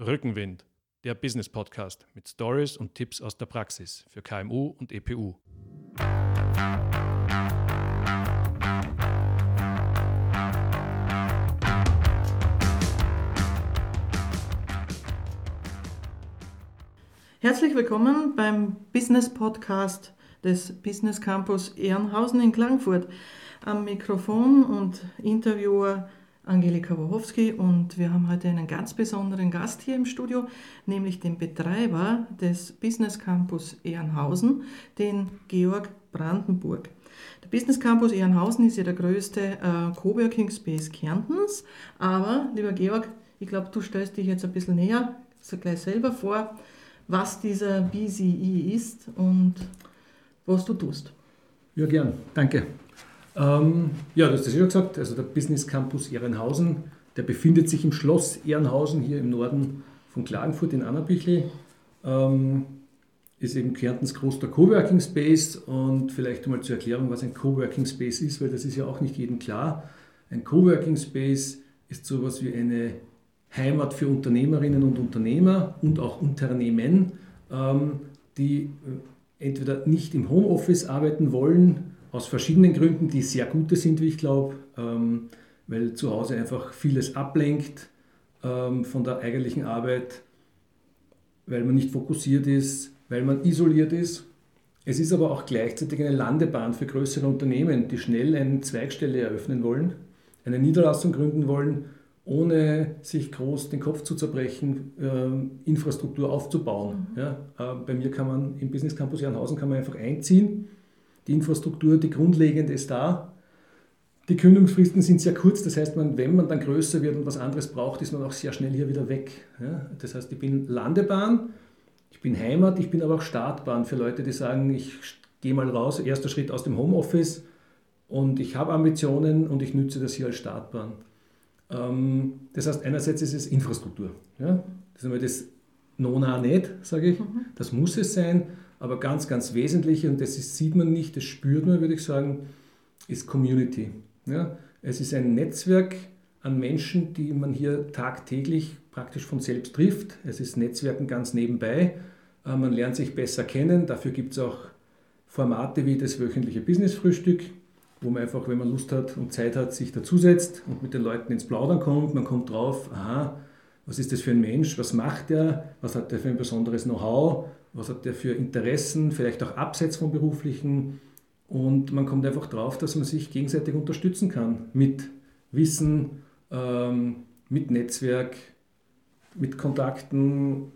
Rückenwind, der Business Podcast mit Stories und Tipps aus der Praxis für KMU und EPU. Herzlich willkommen beim Business Podcast des Business Campus Ehrenhausen in Klagenfurt. Am Mikrofon und Interviewer Angelika Wochowski und wir haben heute einen ganz besonderen Gast hier im Studio, nämlich den Betreiber des Business Campus Ehrenhausen, den Georg Brandenburg. Der Business Campus Ehrenhausen ist ja der größte äh, Coworking Space Kärntens, aber lieber Georg, ich glaube, du stellst dich jetzt ein bisschen näher so gleich selber vor, was dieser BCE ist und was du tust. Ja, gern. Danke. Ähm, ja, du hast das ja gesagt, also der Business Campus Ehrenhausen, der befindet sich im Schloss Ehrenhausen hier im Norden von Klagenfurt in Annabüchel. Ähm, ist eben Kärntens größter Coworking Space und vielleicht einmal zur Erklärung, was ein Coworking Space ist, weil das ist ja auch nicht jedem klar. Ein Coworking Space ist sowas wie eine Heimat für Unternehmerinnen und Unternehmer und auch Unternehmen, ähm, die äh, entweder nicht im Homeoffice arbeiten wollen aus verschiedenen Gründen, die sehr gute sind, wie ich glaube, ähm, weil zu Hause einfach vieles ablenkt ähm, von der eigentlichen Arbeit, weil man nicht fokussiert ist, weil man isoliert ist. Es ist aber auch gleichzeitig eine Landebahn für größere Unternehmen, die schnell eine Zweigstelle eröffnen wollen, eine Niederlassung gründen wollen, ohne sich groß den Kopf zu zerbrechen, äh, Infrastruktur aufzubauen. Mhm. Ja, äh, bei mir kann man im Business Campus Jernhausen kann man einfach einziehen die Infrastruktur, die grundlegende ist da. Die Kündigungsfristen sind sehr kurz, das heißt, man, wenn man dann größer wird und was anderes braucht, ist man auch sehr schnell hier wieder weg. Ja? Das heißt, ich bin Landebahn, ich bin Heimat, ich bin aber auch Startbahn für Leute, die sagen, ich gehe mal raus, erster Schritt aus dem Homeoffice und ich habe Ambitionen und ich nütze das hier als Startbahn. Ähm, das heißt, einerseits ist es Infrastruktur. Ja? Das ist einmal das Nona nicht, sage ich. Mhm. Das muss es sein. Aber ganz, ganz wesentlich, und das ist, sieht man nicht, das spürt man, würde ich sagen, ist Community. Ja? Es ist ein Netzwerk an Menschen, die man hier tagtäglich praktisch von selbst trifft. Es ist Netzwerken ganz nebenbei. Äh, man lernt sich besser kennen. Dafür gibt es auch Formate wie das wöchentliche Business-Frühstück, wo man einfach, wenn man Lust hat und Zeit hat, sich dazusetzt und mit den Leuten ins Plaudern kommt. Man kommt drauf, aha, was ist das für ein Mensch, was macht er, was hat er für ein besonderes Know-how, was hat der für Interessen, vielleicht auch abseits vom beruflichen. Und man kommt einfach drauf, dass man sich gegenseitig unterstützen kann mit Wissen, ähm, mit Netzwerk, mit Kontakten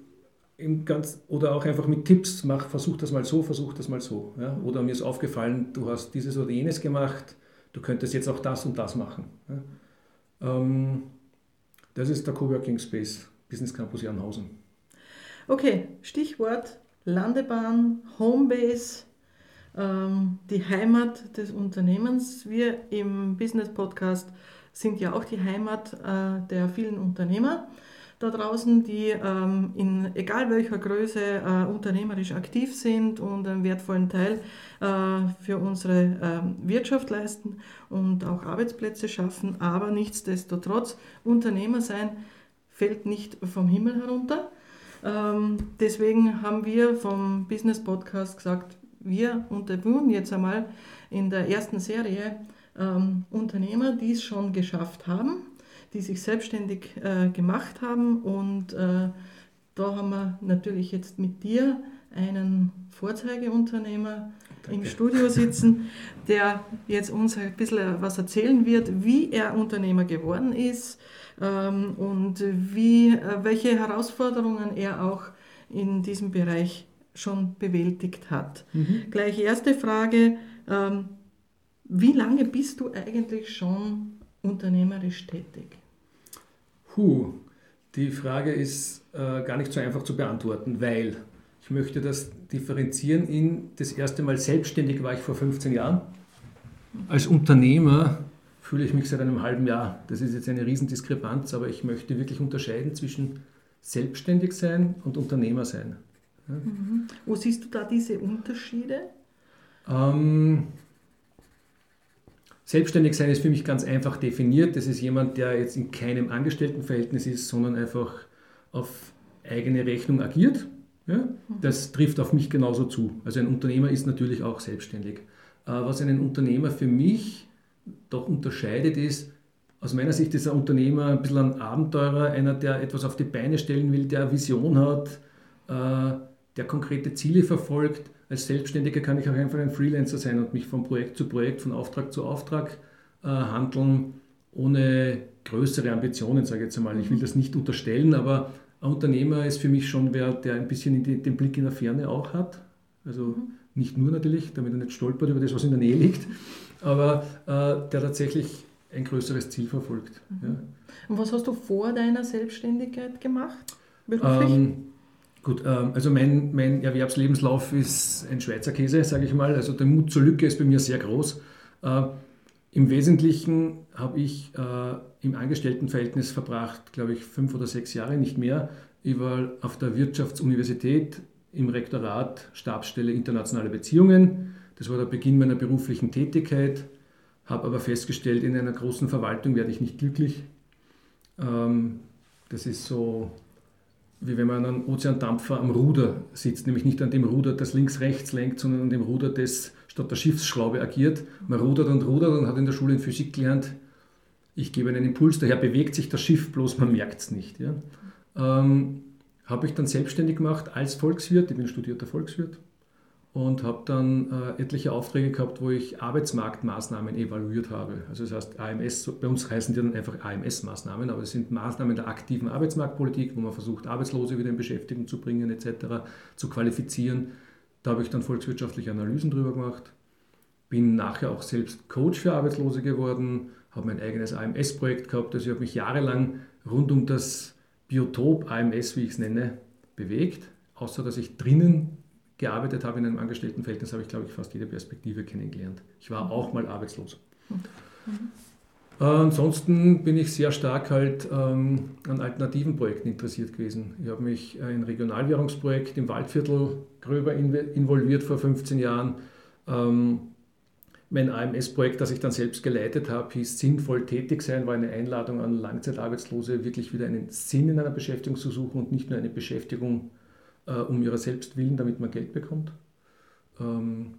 ganz, oder auch einfach mit Tipps. Mach, versuch das mal so, versuch das mal so. Ja? Oder mir ist aufgefallen, du hast dieses oder jenes gemacht, du könntest jetzt auch das und das machen. Ja? Ähm, das ist der Coworking Space Business Campus Jernhausen. Okay, Stichwort Landebahn, Homebase, ähm, die Heimat des Unternehmens. Wir im Business Podcast sind ja auch die Heimat äh, der vielen Unternehmer da draußen, die ähm, in egal welcher Größe äh, unternehmerisch aktiv sind und einen wertvollen Teil äh, für unsere äh, Wirtschaft leisten und auch Arbeitsplätze schaffen. Aber nichtsdestotrotz, Unternehmer sein fällt nicht vom Himmel herunter. Ähm, deswegen haben wir vom Business Podcast gesagt, wir interviewen jetzt einmal in der ersten Serie ähm, Unternehmer, die es schon geschafft haben, die sich selbstständig äh, gemacht haben. Und äh, da haben wir natürlich jetzt mit dir einen Vorzeigeunternehmer Danke. im Studio sitzen, der jetzt uns ein bisschen was erzählen wird, wie er Unternehmer geworden ist, ähm, und wie, äh, welche Herausforderungen er auch in diesem Bereich schon bewältigt hat. Mhm. Gleich erste Frage, ähm, wie lange bist du eigentlich schon unternehmerisch tätig? Puh, die Frage ist äh, gar nicht so einfach zu beantworten, weil ich möchte das differenzieren in das erste Mal selbstständig war ich vor 15 Jahren. Als Unternehmer fühle ich mich seit einem halben Jahr. Das ist jetzt eine Riesendiskrepanz, aber ich möchte wirklich unterscheiden zwischen selbstständig sein und Unternehmer sein. Ja. Mhm. Wo siehst du da diese Unterschiede? Ähm, selbstständig sein ist für mich ganz einfach definiert. Das ist jemand, der jetzt in keinem Angestelltenverhältnis ist, sondern einfach auf eigene Rechnung agiert. Ja? Das trifft auf mich genauso zu. Also ein Unternehmer ist natürlich auch selbstständig. Äh, was einen Unternehmer für mich doch unterscheidet, ist, aus meiner Sicht ist ein Unternehmer ein bisschen ein Abenteurer, einer, der etwas auf die Beine stellen will, der Vision hat, äh, der konkrete Ziele verfolgt. Als Selbstständiger kann ich auch einfach ein Freelancer sein und mich von Projekt zu Projekt, von Auftrag zu Auftrag äh, handeln, ohne größere Ambitionen, sage ich jetzt einmal. Ich will das nicht unterstellen, aber ein Unternehmer ist für mich schon wer, der ein bisschen den Blick in der Ferne auch hat. Also mhm. nicht nur natürlich, damit er nicht stolpert über das, was in der Nähe liegt, aber äh, der tatsächlich ein größeres Ziel verfolgt. Mhm. Ja. Und was hast du vor deiner Selbstständigkeit gemacht? Beruflich? Ähm, gut, ähm, also mein, mein Erwerbslebenslauf ist ein Schweizer Käse, sage ich mal. Also der Mut zur Lücke ist bei mir sehr groß. Äh, Im Wesentlichen habe ich äh, im Angestelltenverhältnis verbracht, glaube ich, fünf oder sechs Jahre, nicht mehr. Ich war auf der Wirtschaftsuniversität im Rektorat Stabsstelle Internationale Beziehungen. Das war der Beginn meiner beruflichen Tätigkeit, habe aber festgestellt, in einer großen Verwaltung werde ich nicht glücklich. Ähm, das ist so, wie wenn man an Ozeandampfer am Ruder sitzt, nämlich nicht an dem Ruder, das links-rechts lenkt, sondern an dem Ruder, das statt der Schiffsschraube agiert. Man rudert und rudert und hat in der Schule in Physik gelernt, ich gebe einen Impuls, daher bewegt sich das Schiff, bloß man merkt es nicht. Ja. Ähm, habe ich dann selbstständig gemacht als Volkswirt, ich bin studierter Volkswirt und habe dann äh, etliche Aufträge gehabt, wo ich Arbeitsmarktmaßnahmen evaluiert habe. Also das heißt AMS, bei uns heißen die dann einfach AMS-Maßnahmen, aber es sind Maßnahmen der aktiven Arbeitsmarktpolitik, wo man versucht, Arbeitslose wieder in Beschäftigung zu bringen etc., zu qualifizieren. Da habe ich dann volkswirtschaftliche Analysen drüber gemacht, bin nachher auch selbst Coach für Arbeitslose geworden, habe mein eigenes AMS-Projekt gehabt, also ich habe mich jahrelang rund um das Biotop AMS, wie ich es nenne, bewegt, außer dass ich drinnen gearbeitet habe in einem Angestelltenverhältnis, habe ich, glaube ich, fast jede Perspektive kennengelernt. Ich war auch mal arbeitslos. Mhm. Äh, ansonsten bin ich sehr stark halt ähm, an alternativen Projekten interessiert gewesen. Ich habe mich in ein Regionalwährungsprojekt im Waldviertel gröber involviert vor 15 Jahren. Ähm, mein AMS-Projekt, das ich dann selbst geleitet habe, hieß Sinnvoll tätig sein, war eine Einladung an Langzeitarbeitslose, wirklich wieder einen Sinn in einer Beschäftigung zu suchen und nicht nur eine Beschäftigung äh, um ihrer selbst willen, damit man Geld bekommt. Ähm,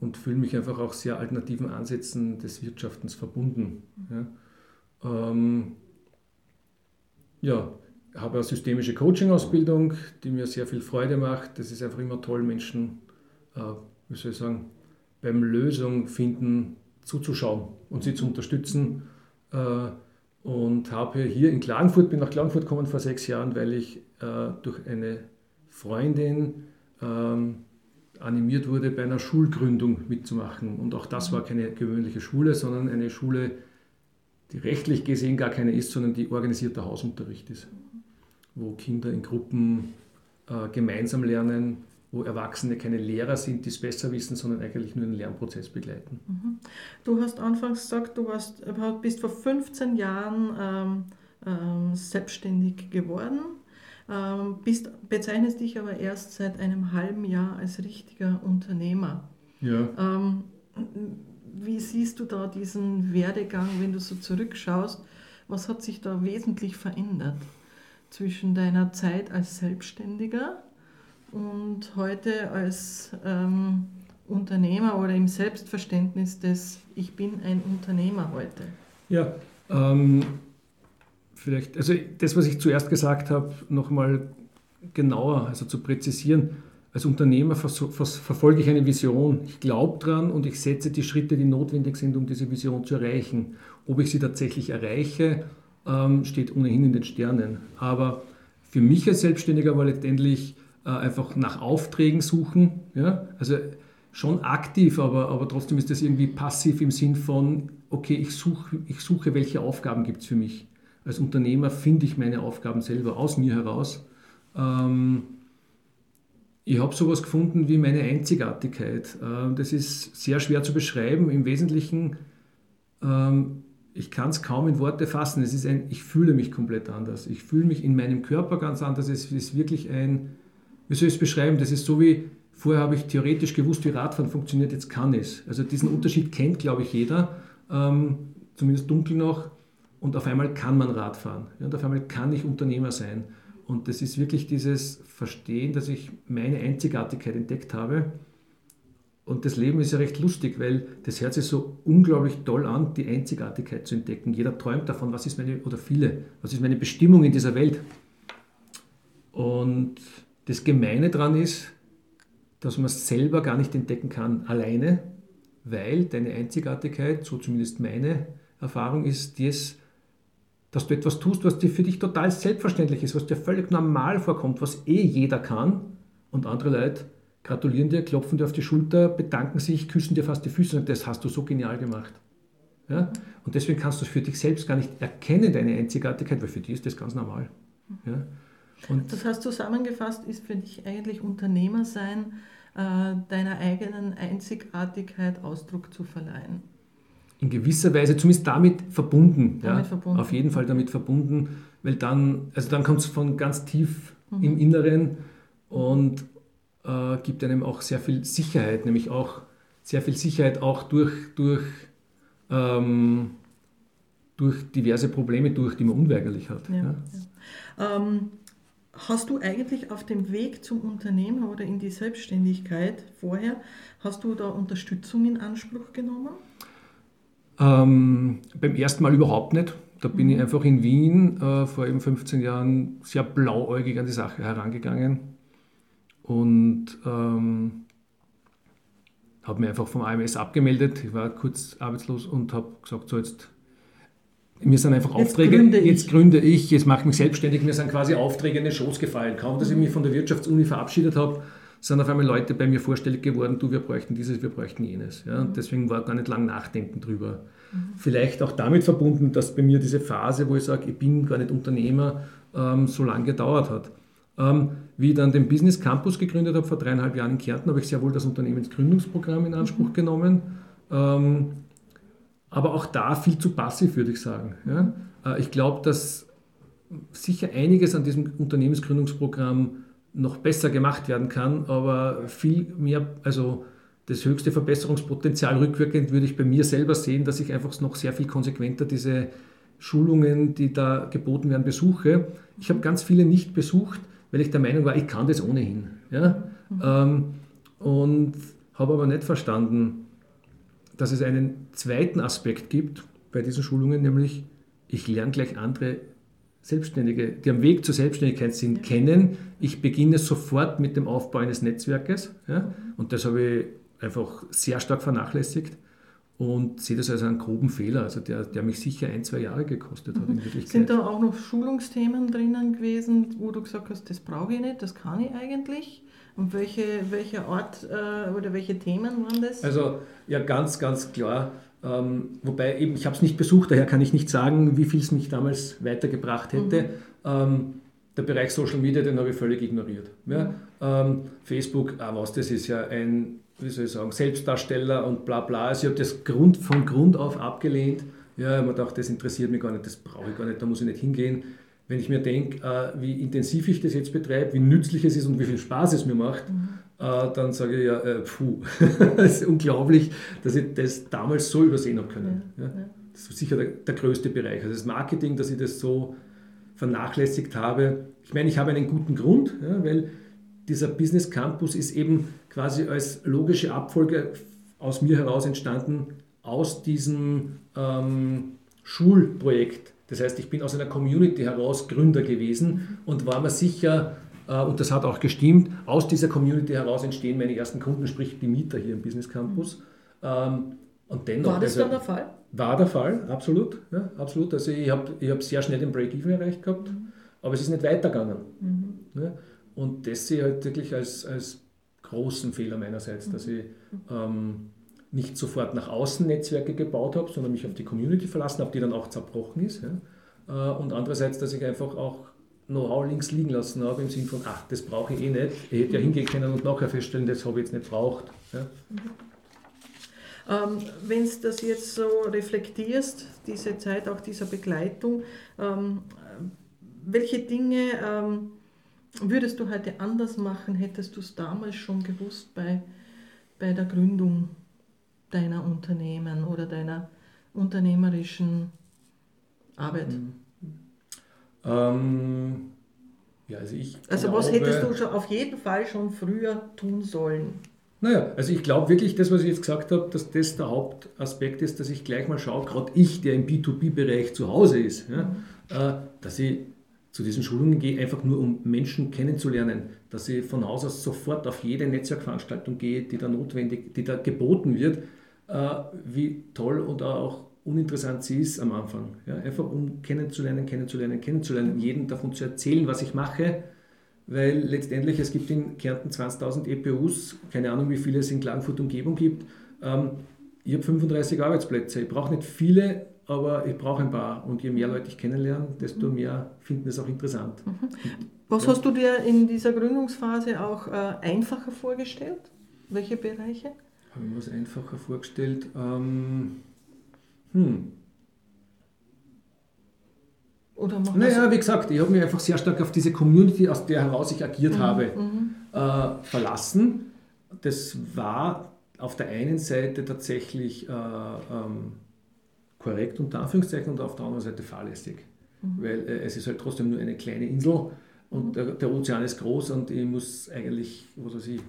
und fühle mich einfach auch sehr alternativen Ansätzen des Wirtschaftens verbunden. Ja, ähm, ja habe eine systemische Coaching-Ausbildung, die mir sehr viel Freude macht. Das ist einfach immer toll, Menschen, äh, wie soll ich sagen, beim Lösung finden zuzuschauen und sie zu unterstützen. Äh, und habe hier in Klagenfurt, bin nach Klagenfurt gekommen vor sechs Jahren, weil ich äh, durch eine Freundin ähm, animiert wurde, bei einer Schulgründung mitzumachen. Und auch das war keine gewöhnliche Schule, sondern eine Schule, die rechtlich gesehen gar keine ist, sondern die organisierter Hausunterricht ist, wo Kinder in Gruppen äh, gemeinsam lernen, wo Erwachsene keine Lehrer sind, die es besser wissen, sondern eigentlich nur den Lernprozess begleiten. Mhm. Du hast anfangs gesagt, du warst, bist vor 15 Jahren ähm, ähm, selbstständig geworden. Ähm, bist, bezeichnest dich aber erst seit einem halben Jahr als richtiger Unternehmer. Ja. Ähm, wie siehst du da diesen Werdegang, wenn du so zurückschaust? Was hat sich da wesentlich verändert zwischen deiner Zeit als Selbstständiger und heute als ähm, Unternehmer oder im Selbstverständnis des Ich bin ein Unternehmer heute? Ja, ähm, vielleicht, also das, was ich zuerst gesagt habe, nochmal genauer, also zu präzisieren. Als Unternehmer verfolge ich eine Vision. Ich glaube dran und ich setze die Schritte, die notwendig sind, um diese Vision zu erreichen. Ob ich sie tatsächlich erreiche, ähm, steht ohnehin in den Sternen. Aber für mich als Selbstständiger war letztendlich äh, einfach nach Aufträgen suchen. Ja? Also schon aktiv, aber, aber trotzdem ist das irgendwie passiv im Sinn von, okay, ich suche, ich suche welche Aufgaben gibt es für mich als Unternehmer finde ich meine Aufgaben selber aus mir heraus. Ähm, ich habe sowas gefunden wie meine Einzigartigkeit. Ähm, das ist sehr schwer zu beschreiben. Im Wesentlichen, ähm, ich kann es kaum in Worte fassen. Es ist ein, ich fühle mich komplett anders. Ich fühle mich in meinem Körper ganz anders. Es ist wirklich ein, wie soll ich es beschreiben? Das ist so wie, vorher habe ich theoretisch gewusst, wie Radfahren funktioniert, jetzt kann es. Also diesen Unterschied kennt, glaube ich, jeder, ähm, zumindest dunkel noch und auf einmal kann man Rad fahren. Ja, und auf einmal kann ich Unternehmer sein. Und das ist wirklich dieses Verstehen, dass ich meine Einzigartigkeit entdeckt habe. Und das Leben ist ja recht lustig, weil das hört sich so unglaublich toll an, die Einzigartigkeit zu entdecken. Jeder träumt davon, was ist meine, oder viele, was ist meine Bestimmung in dieser Welt. Und das Gemeine daran ist, dass man es selber gar nicht entdecken kann alleine, weil deine Einzigartigkeit, so zumindest meine Erfahrung ist, das, dass du etwas tust, was dir für dich total selbstverständlich ist, was dir völlig normal vorkommt, was eh jeder kann und andere Leute gratulieren dir, klopfen dir auf die Schulter, bedanken sich, küssen dir fast die Füße und das hast du so genial gemacht. Ja? Und deswegen kannst du es für dich selbst gar nicht erkennen, deine Einzigartigkeit, weil für die ist das ganz normal. Ja? Und das heißt, zusammengefasst ist für dich eigentlich Unternehmer sein, äh, deiner eigenen Einzigartigkeit Ausdruck zu verleihen. In gewisser Weise zumindest damit verbunden. Damit ja, verbunden. Auf jeden Fall damit verbunden, weil dann, also dann kommt es von ganz tief mhm. im Inneren und äh, gibt einem auch sehr viel Sicherheit, nämlich auch sehr viel Sicherheit auch durch, durch, ähm, durch diverse Probleme durch, die man unweigerlich hat. Ja, ja. Ähm, Hast du eigentlich auf dem Weg zum Unternehmer oder in die Selbstständigkeit vorher, hast du da Unterstützung in Anspruch genommen? Ähm, beim ersten Mal überhaupt nicht. Da bin mhm. ich einfach in Wien äh, vor eben 15 Jahren sehr blauäugig an die Sache herangegangen und ähm, habe mir einfach vom AMS abgemeldet. Ich war kurz arbeitslos und habe gesagt, so jetzt mir sind einfach jetzt Aufträge, gründe jetzt gründe ich, jetzt mache ich mich selbstständig, mir sind quasi Aufträge in den Schoß gefallen. Kaum, dass ich mich von der Wirtschaftsuni verabschiedet habe, sind auf einmal Leute bei mir vorstellig geworden, du, wir bräuchten dieses, wir bräuchten jenes. Ja? Und mhm. deswegen war gar nicht lang nachdenken drüber. Mhm. Vielleicht auch damit verbunden, dass bei mir diese Phase, wo ich sage, ich bin gar nicht Unternehmer, ähm, so lange gedauert hat. Ähm, wie ich dann den Business Campus gegründet habe vor dreieinhalb Jahren in Kärnten, habe ich sehr wohl das Unternehmensgründungsprogramm in Anspruch mhm. genommen. Ähm, aber auch da viel zu passiv, würde ich sagen. Ja? Äh, ich glaube, dass sicher einiges an diesem Unternehmensgründungsprogramm noch besser gemacht werden kann, aber viel mehr, also das höchste Verbesserungspotenzial rückwirkend würde ich bei mir selber sehen, dass ich einfach noch sehr viel konsequenter diese Schulungen, die da geboten werden, besuche. Ich habe ganz viele nicht besucht, weil ich der Meinung war, ich kann das ohnehin. Ja? Mhm. Ähm, und habe aber nicht verstanden, dass es einen zweiten Aspekt gibt bei diesen Schulungen, nämlich ich lerne gleich andere Selbstständige, die am Weg zur Selbstständigkeit sind, ja. kennen. Ich beginne sofort mit dem Aufbau eines Netzwerkes ja, und das habe ich einfach sehr stark vernachlässigt und sehe das als einen groben Fehler, also der, der mich sicher ein, zwei Jahre gekostet hat in mhm. Wirklichkeit. Sind da auch noch Schulungsthemen drinnen gewesen, wo du gesagt hast, das brauche ich nicht, das kann ich eigentlich? Und welche, welcher Ort äh, oder welche Themen waren das? Also ja, ganz, ganz klar. Ähm, wobei eben, ich habe es nicht besucht, daher kann ich nicht sagen, wie viel es mich damals weitergebracht hätte. Mhm. Ähm, der Bereich Social Media, den habe ich völlig ignoriert. Ja? Mhm. Ähm, Facebook, ah, was, das ist ja ein, wie soll ich sagen, Selbstdarsteller und bla bla. Also ich habe das Grund, von Grund auf abgelehnt. Ja, man dachte, das interessiert mich gar nicht, das brauche ich gar nicht, da muss ich nicht hingehen wenn ich mir denke, äh, wie intensiv ich das jetzt betreibe, wie nützlich es ist und wie viel Spaß es mir macht, mhm. äh, dann sage ich ja, äh, puh, es ist unglaublich, dass ich das damals so übersehen habe können. Ja, ja. Das ist sicher der, der, größte Bereich. Also das Marketing, dass ich das so vernachlässigt habe. Ich meine, ich habe einen guten Grund, ja, weil dieser Business Campus ist eben quasi als logische Abfolge aus mir heraus entstanden, aus diesem ähm, Schulprojekt das heißt, ich bin aus einer Community heraus Gründer gewesen und war mir sicher, äh, und das hat auch gestimmt, aus dieser Community heraus entstehen meine ersten Kunden, sprich die Mieter hier im Business Campus. Ähm, und dennoch, war das also, dann der Fall? War der Fall, absolut. Ja, absolut. Also ich habe ich hab sehr schnell den Break-Even erreicht gehabt, mhm. aber es ist nicht weitergegangen. Mhm. Ja, und das sehe ich halt wirklich als, als großen Fehler meinerseits, mhm. dass ich ähm, nicht sofort nach außen Netzwerke gebaut habe, sondern mich auf die Community verlassen habe, die dann auch zerbrochen ist. Ja. Äh, und andererseits, dass ich einfach auch Know-how links liegen lassen habe, im Sinne von, ach, das brauche ich eh nicht. Ich hätte ja hingehen können und nachher feststellen, das habe ich jetzt nicht braucht. Ja. Ähm, Wenn du das jetzt so reflektierst, diese Zeit auch dieser Begleitung, ähm, welche Dinge ähm, würdest du heute anders machen, hättest du es damals schon gewusst bei, bei der Gründung? Deiner Unternehmen oder deiner unternehmerischen Arbeit? Ähm, Ja, also ich Also glaube, was hättest du schon auf jeden Fall schon früher tun sollen? Naja, also ich glaube wirklich, das, was ich jetzt gesagt habe, dass das der Hauptaspekt ist, dass ich gleich mal schaue, gerade ich, der im B2B-Bereich zu Hause ist, ja, äh, dass ich zu diesen Schulungen gehe, einfach nur um Menschen kennenzulernen, dass ich von Haus aus sofort auf jede Netzwerkveranstaltung gehe, die da notwendig, die da geboten wird, wie toll und auch uninteressant sie ist am Anfang. Ja, einfach um kennenzulernen, kennenzulernen, kennenzulernen, jedem davon zu erzählen, was ich mache, weil letztendlich es gibt in Kärnten 20.000 EPUs, keine Ahnung, wie viele es in Klagenfurt Umgebung gibt. Ähm, ich habe 35 Arbeitsplätze. Ich brauche nicht viele, aber ich brauche ein paar. Und je mehr Leute ich kennenlerne, desto mehr finden es auch interessant. Was Ja. hast du dir in dieser Gründungsphase auch äh, einfacher vorgestellt? Welche Bereiche? Habe ich mir was einfacher vorgestellt? Ähm, hm. Oder machen Naja, wie gesagt, ich habe mich einfach sehr stark auf diese Community, aus der heraus ich agiert habe, Mhm. äh, verlassen. Das war auf der einen Seite tatsächlich äh, ähm, korrekt unter Anführungszeichen und auf der anderen Seite fahrlässig. Weil äh, es ist halt trotzdem nur eine kleine Insel und der, der Ozean ist groß und ich muss eigentlich, was weiß ich,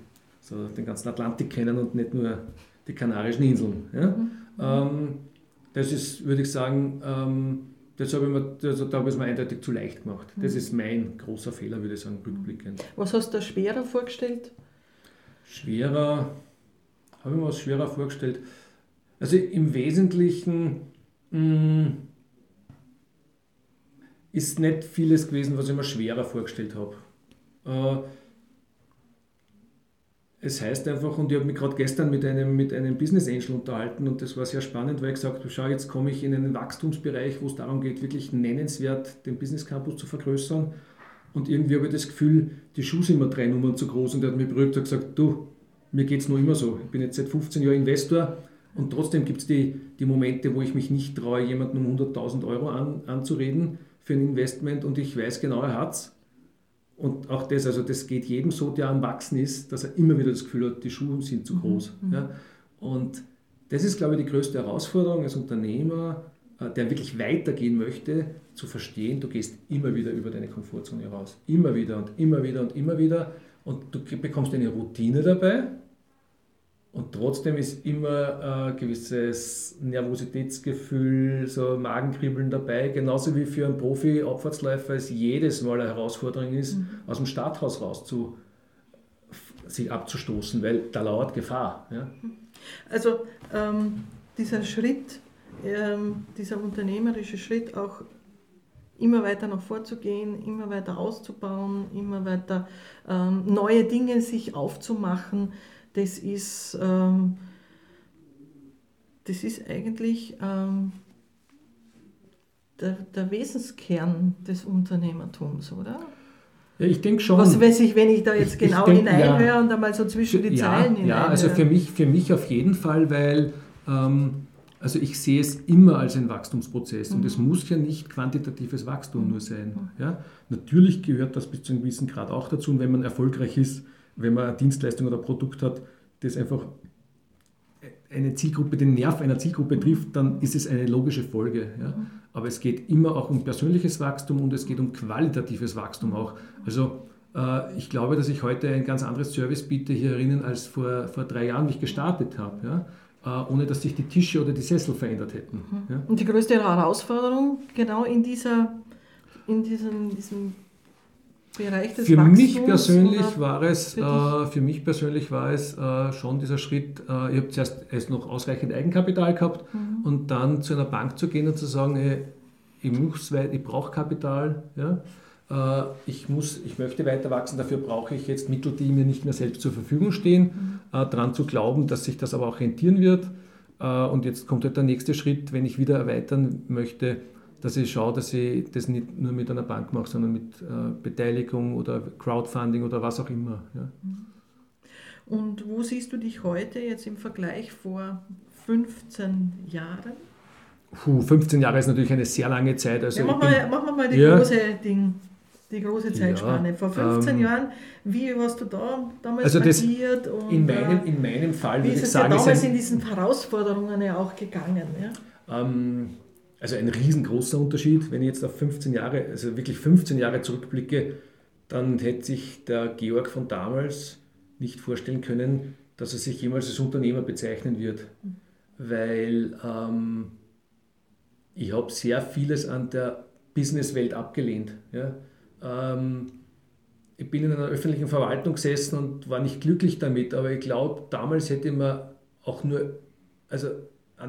so den ganzen Atlantik kennen und nicht nur die Kanarischen Inseln. Ja? Ähm, das ist, würde ich sagen, ähm, das habe ich mir, also da habe ich es mir eindeutig zu leicht gemacht. Das ist mein großer Fehler, würde ich sagen, rückblickend. Was hast du dir schwerer vorgestellt? Schwerer, habe ich mir was schwerer vorgestellt. Also im Wesentlichen mh, ist nicht vieles gewesen, was ich mir schwerer vorgestellt habe. Äh, es heißt einfach, und ich habe mich gerade gestern mit einem, mit einem Business Angel unterhalten und das war sehr spannend, weil ich gesagt habe, schau, jetzt komme ich in einen Wachstumsbereich, wo es darum geht, wirklich nennenswert den Business Campus zu vergrößern. Und irgendwie habe ich das Gefühl, die Schuhe sind mir drei Nummern zu groß und er hat mich beruhigt und gesagt, du, mir geht es nur immer so. Ich bin jetzt seit 15 Jahren Investor und trotzdem gibt es die, die Momente, wo ich mich nicht traue, jemanden um 100.000 Euro an, anzureden für ein Investment und ich weiß genau, er hat es. Und auch das, also das geht jedem so, der am Wachsen ist, dass er immer wieder das Gefühl hat, die Schuhe sind zu groß. Ja? Und das ist, glaube ich, die größte Herausforderung als Unternehmer, äh, der wirklich weitergehen möchte, zu verstehen, du gehst immer wieder über deine Komfortzone raus. Immer wieder und immer wieder und immer wieder. Und du bekommst eine Routine dabei. Und trotzdem ist immer ein gewisses Nervositätsgefühl, so Magenkribbeln dabei, genauso wie für einen Profi-Abfahrtsläufer es jedes Mal eine Herausforderung ist, aus dem Starthaus raus zu, sich abzustoßen, weil da lauert Gefahr. Ja? Also ähm, dieser Schritt, ähm, dieser unternehmerische Schritt auch immer weiter nach vorzugehen, immer weiter auszubauen, immer weiter ähm, neue Dinge sich aufzumachen, das ist, ähm, das ist eigentlich ähm, der, der Wesenskern des Unternehmertums, oder? Ja, ich denke schon. Was weiß ich, wenn ich da jetzt Ich- genau hineinhöre ja. und einmal so zwischen die ja, Zeilen hineinhöre. Ja, also für mich, für mich auf jeden Fall, weil ähm, also ich sehe es immer als ein Wachstumsprozess und es muss ja nicht quantitatives Wachstum nur sein. Ja? Natürlich gehört das bis zu einem gewissen Grad auch dazu und wenn man erfolgreich ist, wenn man eine Dienstleistung oder ein Produkt hat, das einfach eine Zielgruppe, den Nerv einer Zielgruppe trifft, dann ist es eine logische Folge. Ja? Aber es geht immer auch um persönliches Wachstum und es geht um qualitatives Wachstum auch. Also äh, ich glaube, dass ich heute ein ganz anderes Service biete hier herinnen als vor, vor drei Jahren, wie ich gestartet habe. Ja? Äh, ohne dass sich die Tische oder die Sessel verändert hätten. Ja? Und die größte Herausforderung genau in, dieser, in diesem, diesem Bereich des Für Wachstums? mich persönlich war es, für äh, für mich persönlich war es äh, schon dieser Schritt, äh, ich habe zuerst erst noch ausreichend Eigenkapital gehabt Mhm. und dann zu einer Bank zu gehen und zu sagen, hey, ich, muss weit- ich brauche Kapital, ja? äh, ich, muss, ich möchte weiter wachsen, dafür brauche ich jetzt Mittel, die mir nicht mehr selbst zur Verfügung stehen, Mhm. äh, daran zu glauben, dass sich das aber auch rentieren wird. Äh, und jetzt kommt halt der nächste Schritt, wenn ich wieder erweitern möchte, dass ich schaue, dass ich das nicht nur mit einer Bank mache, sondern mit äh, Beteiligung oder Crowdfunding oder was auch immer. Ja. Und wo siehst du dich heute jetzt im Vergleich vor 15 Jahren? Puh, 15 Jahre ist natürlich eine sehr lange Zeit. Also ja, machen, bin- wir, machen wir mal die Ja. große Ding, die große Zeitspanne. Vor 15 ähm, Jahren, wie hast du da damals Also das-? Und, in, äh, meinem, in meinem Fall wie würde ist ich es ja sagen, ist damals ein, in diesen Herausforderungen ja auch gegangen? Ja? Ähm, also ein riesengroßer Unterschied, wenn ich jetzt auf 15 Jahre, also wirklich 15 Jahre zurückblicke, dann hätte sich der Georg von damals nicht vorstellen können, dass er sich jemals als Unternehmer bezeichnen wird. Weil ähm, ich habe sehr vieles an der Businesswelt abgelehnt. Ja. Ähm, ich bin in einer öffentlichen Verwaltung gesessen und war nicht glücklich damit, aber ich glaube, damals hätte man auch nur, also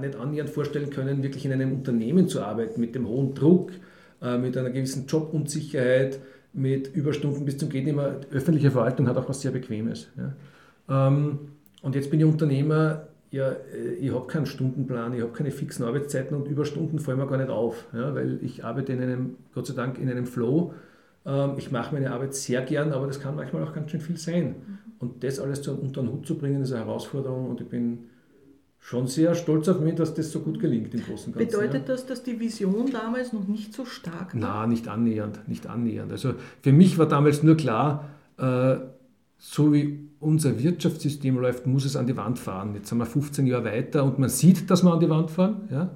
nicht annähernd vorstellen können, wirklich in einem Unternehmen zu arbeiten, mit dem hohen Druck, äh, mit einer gewissen Jobunsicherheit, mit Überstunden bis zum Geht Öffentliche Verwaltung hat auch was sehr Bequemes. Ja. Ähm, und jetzt bin ich Unternehmer, ja, äh, ich habe keinen Stundenplan, ich habe keine fixen Arbeitszeiten und Überstunden fallen mir gar nicht auf, ja, weil ich arbeite in einem, Gott sei Dank, in einem Flow. Ähm, ich mache meine Arbeit sehr gern, aber das kann manchmal auch ganz schön viel sein. Mhm. Und das alles unter den Hut zu bringen, ist eine Herausforderung und ich bin schon sehr stolz auf mich, dass das so gut gelingt im Großen und Ganzen. Bedeutet ja. das, dass die Vision damals noch nicht so stark war? Na, nicht annähernd, nicht annähernd. Also für mich war damals nur klar, äh, so wie unser Wirtschaftssystem läuft, muss es an die Wand fahren. Jetzt sind wir 15 Jahre weiter und man sieht, dass wir an die Wand fahren. Ja?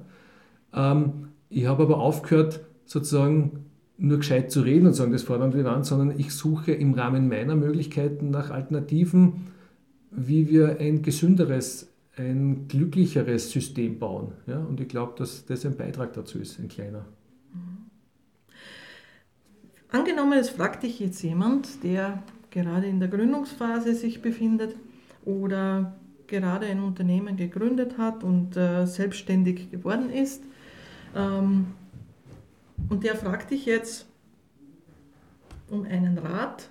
Ähm, ich habe aber aufgehört, sozusagen nur gescheit zu reden und sagen, das fährt an die Wand, sondern ich suche im Rahmen meiner Möglichkeiten nach Alternativen, wie wir ein gesünderes ein glücklicheres System bauen. Ja? Und ich glaube, dass das ein Beitrag dazu ist, ein kleiner. Angenommen, es fragt dich jetzt jemand, der gerade in der Gründungsphase sich befindet oder gerade ein Unternehmen gegründet hat und äh, selbstständig geworden ist. Ähm, und der fragt dich jetzt um einen Rat,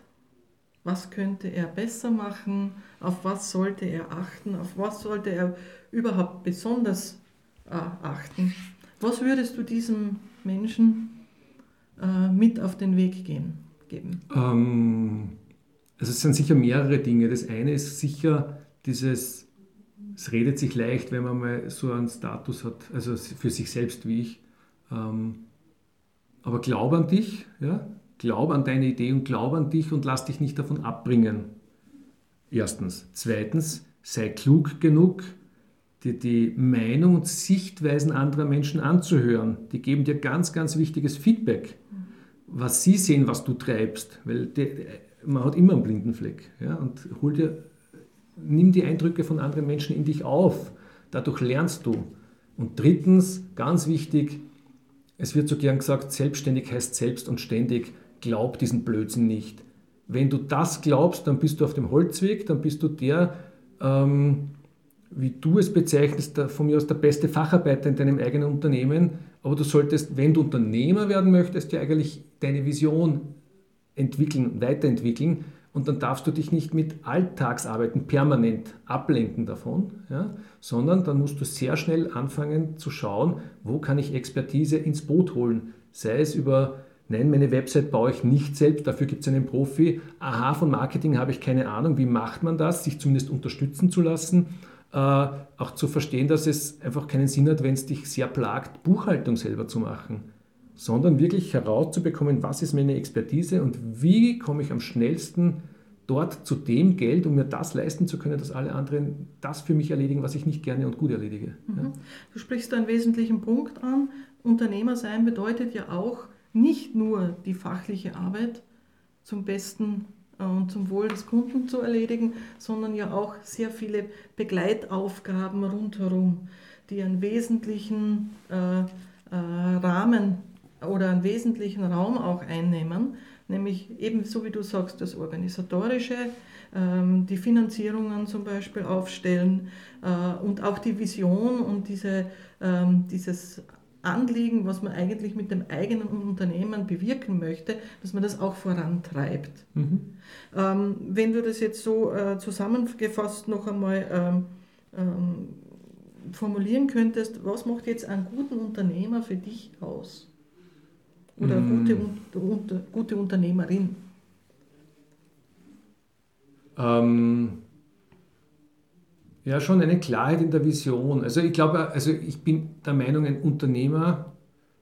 was könnte er besser machen, auf was sollte er achten, auf was sollte er überhaupt besonders äh, achten. Was würdest du diesem Menschen äh, mit auf den Weg gehen, geben? Ähm, also es sind sicher mehrere Dinge. Das eine ist sicher dieses, es redet sich leicht, wenn man mal so einen Status hat, also für sich selbst wie ich. Ähm, aber glaub an dich, ja? glaub an deine Idee und glaub an dich und lass dich nicht davon abbringen. Erstens. Zweitens, sei klug genug, dir die Meinung und Sichtweisen anderer Menschen anzuhören. Die geben dir ganz, ganz wichtiges Feedback, was sie sehen, was du treibst. Weil die, man hat immer einen blinden Fleck. Ja? Und hol dir, nimm die Eindrücke von anderen Menschen in dich auf. Dadurch lernst du. Und drittens, ganz wichtig, es wird so gern gesagt, selbstständig heißt selbst und ständig. Glaub diesen Blödsinn nicht. Wenn du das glaubst, dann bist du auf dem Holzweg, dann bist du der, ähm, wie du es bezeichnest, der, von mir aus der beste Facharbeiter in deinem eigenen Unternehmen. Aber du solltest, wenn du Unternehmer werden möchtest, ja eigentlich deine Vision entwickeln, weiterentwickeln. Und dann darfst du dich nicht mit Alltagsarbeiten permanent ablenken davon, ja, sondern dann musst du sehr schnell anfangen zu schauen, wo kann ich Expertise ins Boot holen. Sei es über Nein, meine Website baue ich nicht selbst, dafür gibt es einen Profi. Aha, von Marketing habe ich keine Ahnung. Wie macht man das? Sich zumindest unterstützen zu lassen. Äh, auch zu verstehen, dass es einfach keinen Sinn hat, wenn es dich sehr plagt, Buchhaltung selber zu machen. Sondern wirklich herauszubekommen, was ist meine Expertise und wie komme ich am schnellsten dort zu dem Geld, um mir das leisten zu können, dass alle anderen das für mich erledigen, was ich nicht gerne und gut erledige. Mhm. Ja. Du sprichst einen wesentlichen Punkt an. Unternehmer sein bedeutet ja auch, nicht nur die fachliche Arbeit zum Besten äh, und zum Wohl des Kunden zu erledigen, sondern ja auch sehr viele Begleitaufgaben rundherum, die einen wesentlichen äh, äh, Rahmen oder einen wesentlichen Raum auch einnehmen, nämlich ebenso wie du sagst, das Organisatorische, ähm, die Finanzierungen zum Beispiel aufstellen äh, und auch die Vision und diese, ähm, dieses Anliegen, was man eigentlich mit dem eigenen Unternehmen bewirken möchte, dass man das auch vorantreibt. Mhm. Ähm, wenn du das jetzt so äh, zusammengefasst noch einmal ähm, ähm, formulieren könntest, was macht jetzt einen guten Unternehmer für dich aus? Oder eine mhm. gute, unter, gute Unternehmerin? Ähm, ja, schon eine Klarheit in der Vision. Also ich glaube, also ich bin der Meinung, ein Unternehmer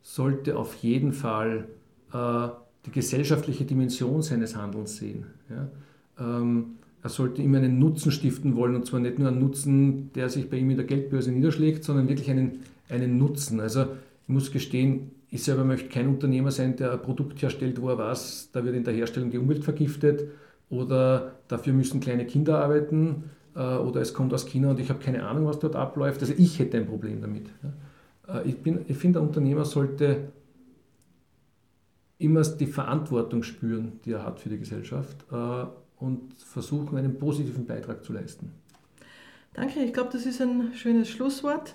sollte auf jeden Fall äh, die gesellschaftliche Dimension seines Handelns sehen. Ja? Ähm, er sollte immer einen Nutzen stiften wollen und zwar nicht nur einen Nutzen, der sich bei ihm in der Geldbörse niederschlägt, sondern wirklich einen, einen Nutzen. Also ich muss gestehen, ich selber möchte kein Unternehmer sein, der ein Produkt herstellt, wo er weiß, da wird in der Herstellung die Umwelt vergiftet oder dafür müssen kleine Kinder arbeiten oder es kommt aus China und ich habe keine Ahnung, was dort abläuft. Also ich hätte ein Problem damit. Äh, ich, ich finde, der Unternehmer sollte immer die Verantwortung spüren, die er hat für die Gesellschaft äh, und versuchen, einen positiven Beitrag zu leisten. Danke, ich glaube, das ist ein schönes Schlusswort.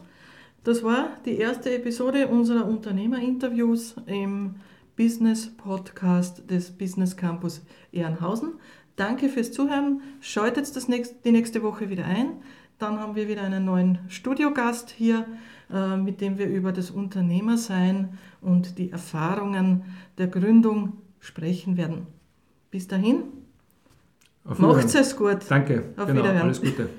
Das war die erste Episode unserer Unternehmerinterviews im Business Podcast des Business Campus Ehrenhausen. Danke fürs Zuhören. Schaltet das nächste, die nächste Woche wieder ein. Dann haben wir wieder einen neuen Studiogast hier, äh, mit dem wir über das Unternehmersein und die Erfahrungen der Gründung sprechen werden. Bis dahin, macht es gut. Danke. Auf genau, Wiederhören. Alles Gute.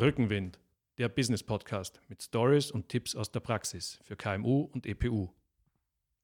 Rückenwind, der Business Podcast mit Stories und Tipps aus der Praxis für KMU und EPU.